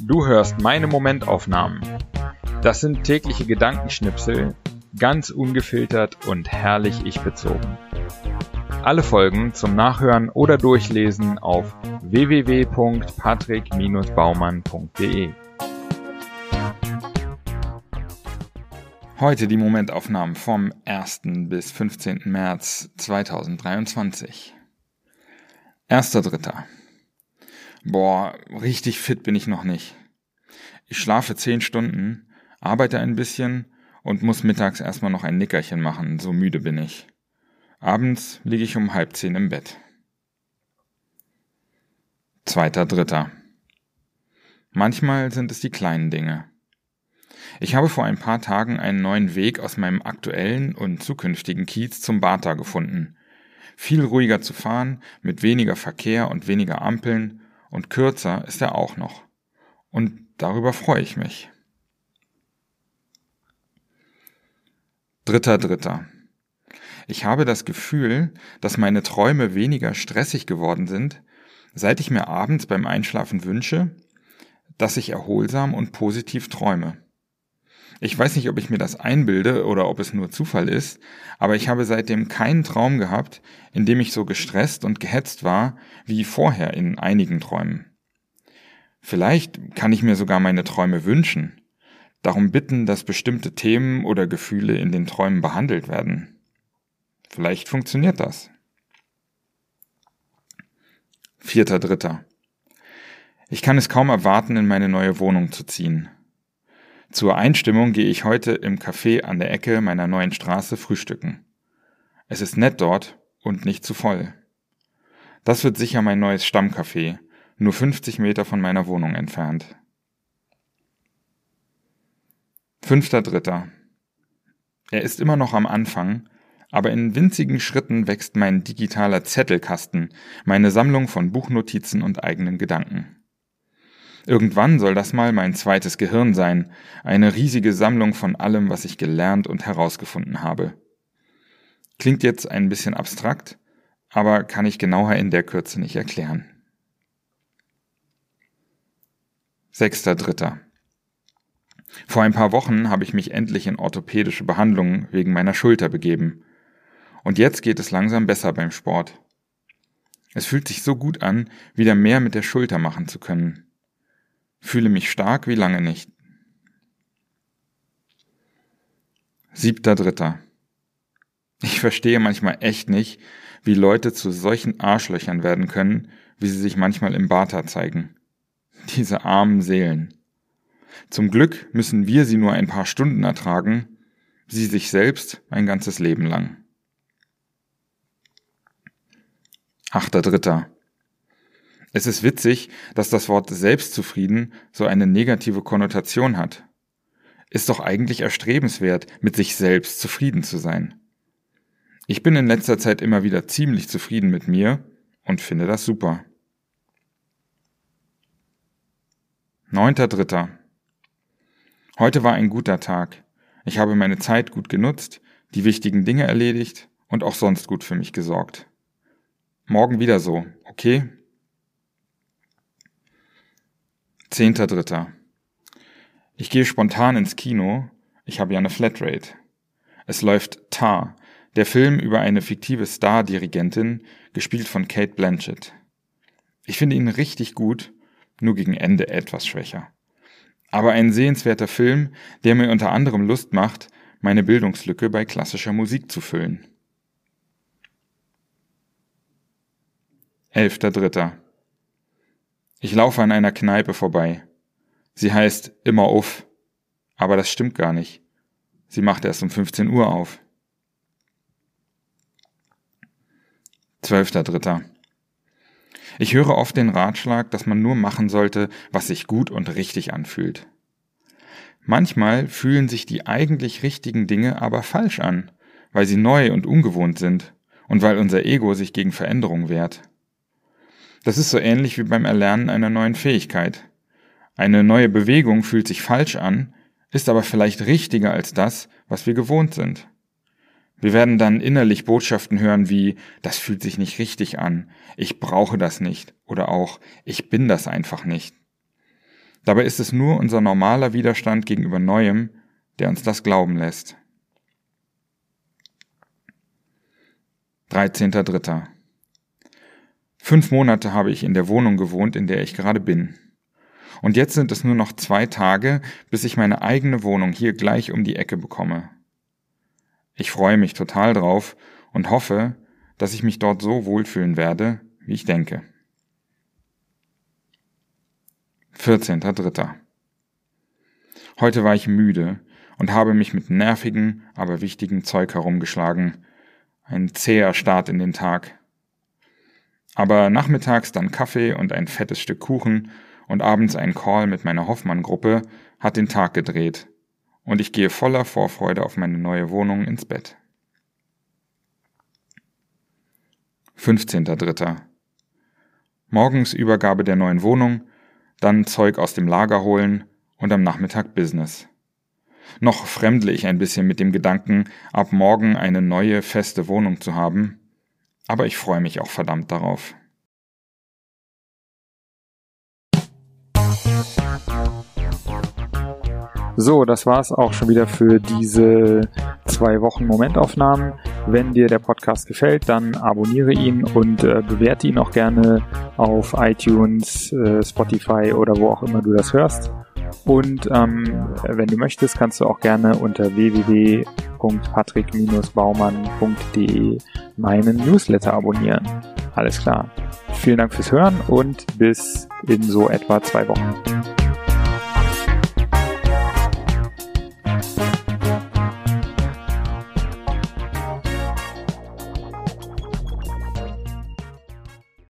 Du hörst meine Momentaufnahmen. Das sind tägliche Gedankenschnipsel, ganz ungefiltert und herrlich ich bezogen. Alle Folgen zum Nachhören oder Durchlesen auf www.patrick-baumann.de. Heute die Momentaufnahmen vom 1. bis 15. März 2023. Erster Dritter. Boah, richtig fit bin ich noch nicht. Ich schlafe zehn Stunden, arbeite ein bisschen und muss mittags erstmal noch ein Nickerchen machen, so müde bin ich. Abends liege ich um halb zehn im Bett. Zweiter Dritter. Manchmal sind es die kleinen Dinge. Ich habe vor ein paar Tagen einen neuen Weg aus meinem aktuellen und zukünftigen Kiez zum Bata gefunden. Viel ruhiger zu fahren, mit weniger Verkehr und weniger Ampeln und kürzer ist er auch noch. Und darüber freue ich mich. Dritter Dritter. Ich habe das Gefühl, dass meine Träume weniger stressig geworden sind, seit ich mir abends beim Einschlafen wünsche, dass ich erholsam und positiv träume. Ich weiß nicht, ob ich mir das einbilde oder ob es nur Zufall ist, aber ich habe seitdem keinen Traum gehabt, in dem ich so gestresst und gehetzt war wie vorher in einigen Träumen. Vielleicht kann ich mir sogar meine Träume wünschen, darum bitten, dass bestimmte Themen oder Gefühle in den Träumen behandelt werden. Vielleicht funktioniert das. Vierter Dritter. Ich kann es kaum erwarten, in meine neue Wohnung zu ziehen. Zur Einstimmung gehe ich heute im Café an der Ecke meiner neuen Straße frühstücken. Es ist nett dort und nicht zu voll. Das wird sicher mein neues Stammcafé, nur 50 Meter von meiner Wohnung entfernt. Fünfter Dritter. Er ist immer noch am Anfang, aber in winzigen Schritten wächst mein digitaler Zettelkasten, meine Sammlung von Buchnotizen und eigenen Gedanken. Irgendwann soll das mal mein zweites Gehirn sein, eine riesige Sammlung von allem, was ich gelernt und herausgefunden habe. Klingt jetzt ein bisschen abstrakt, aber kann ich genauer in der Kürze nicht erklären. Sechster Dritter. Vor ein paar Wochen habe ich mich endlich in orthopädische Behandlungen wegen meiner Schulter begeben. Und jetzt geht es langsam besser beim Sport. Es fühlt sich so gut an, wieder mehr mit der Schulter machen zu können fühle mich stark wie lange nicht. Siebter Dritter. Ich verstehe manchmal echt nicht, wie Leute zu solchen Arschlöchern werden können, wie sie sich manchmal im Bata zeigen. Diese armen Seelen. Zum Glück müssen wir sie nur ein paar Stunden ertragen, sie sich selbst ein ganzes Leben lang. Achter Dritter. Es ist witzig, dass das Wort selbstzufrieden so eine negative Konnotation hat. Ist doch eigentlich erstrebenswert, mit sich selbst zufrieden zu sein. Ich bin in letzter Zeit immer wieder ziemlich zufrieden mit mir und finde das super. Neunter Dritter. Heute war ein guter Tag. Ich habe meine Zeit gut genutzt, die wichtigen Dinge erledigt und auch sonst gut für mich gesorgt. Morgen wieder so, okay? Zehnter Dritter. Ich gehe spontan ins Kino. Ich habe ja eine Flatrate. Es läuft Tar, der Film über eine fiktive Star-Dirigentin, gespielt von Kate Blanchett. Ich finde ihn richtig gut, nur gegen Ende etwas schwächer. Aber ein sehenswerter Film, der mir unter anderem Lust macht, meine Bildungslücke bei klassischer Musik zu füllen. Elfter Dritter. Ich laufe an einer Kneipe vorbei. Sie heißt immer auf, aber das stimmt gar nicht. Sie macht erst um 15 Uhr auf. Zwölfter Dritter. Ich höre oft den Ratschlag, dass man nur machen sollte, was sich gut und richtig anfühlt. Manchmal fühlen sich die eigentlich richtigen Dinge aber falsch an, weil sie neu und ungewohnt sind und weil unser Ego sich gegen Veränderung wehrt. Das ist so ähnlich wie beim Erlernen einer neuen Fähigkeit. Eine neue Bewegung fühlt sich falsch an, ist aber vielleicht richtiger als das, was wir gewohnt sind. Wir werden dann innerlich Botschaften hören wie, das fühlt sich nicht richtig an, ich brauche das nicht oder auch, ich bin das einfach nicht. Dabei ist es nur unser normaler Widerstand gegenüber Neuem, der uns das glauben lässt. 13.3. Fünf Monate habe ich in der Wohnung gewohnt, in der ich gerade bin. Und jetzt sind es nur noch zwei Tage, bis ich meine eigene Wohnung hier gleich um die Ecke bekomme. Ich freue mich total drauf und hoffe, dass ich mich dort so wohlfühlen werde, wie ich denke. 14.3. Heute war ich müde und habe mich mit nervigen, aber wichtigen Zeug herumgeschlagen. Ein zäher Start in den Tag. Aber nachmittags dann Kaffee und ein fettes Stück Kuchen und abends ein Call mit meiner Hoffmann-Gruppe hat den Tag gedreht. Und ich gehe voller Vorfreude auf meine neue Wohnung ins Bett. 15.3. Morgens Übergabe der neuen Wohnung, dann Zeug aus dem Lager holen und am Nachmittag Business. Noch fremdle ich ein bisschen mit dem Gedanken, ab morgen eine neue feste Wohnung zu haben, aber ich freue mich auch verdammt darauf. So, das war's auch schon wieder für diese zwei Wochen Momentaufnahmen. Wenn dir der Podcast gefällt, dann abonniere ihn und äh, bewerte ihn auch gerne auf iTunes, äh, Spotify oder wo auch immer du das hörst. Und ähm, wenn du möchtest, kannst du auch gerne unter www.patrick-baumann.de meinen Newsletter abonnieren. Alles klar. Vielen Dank fürs Hören und bis in so etwa zwei Wochen.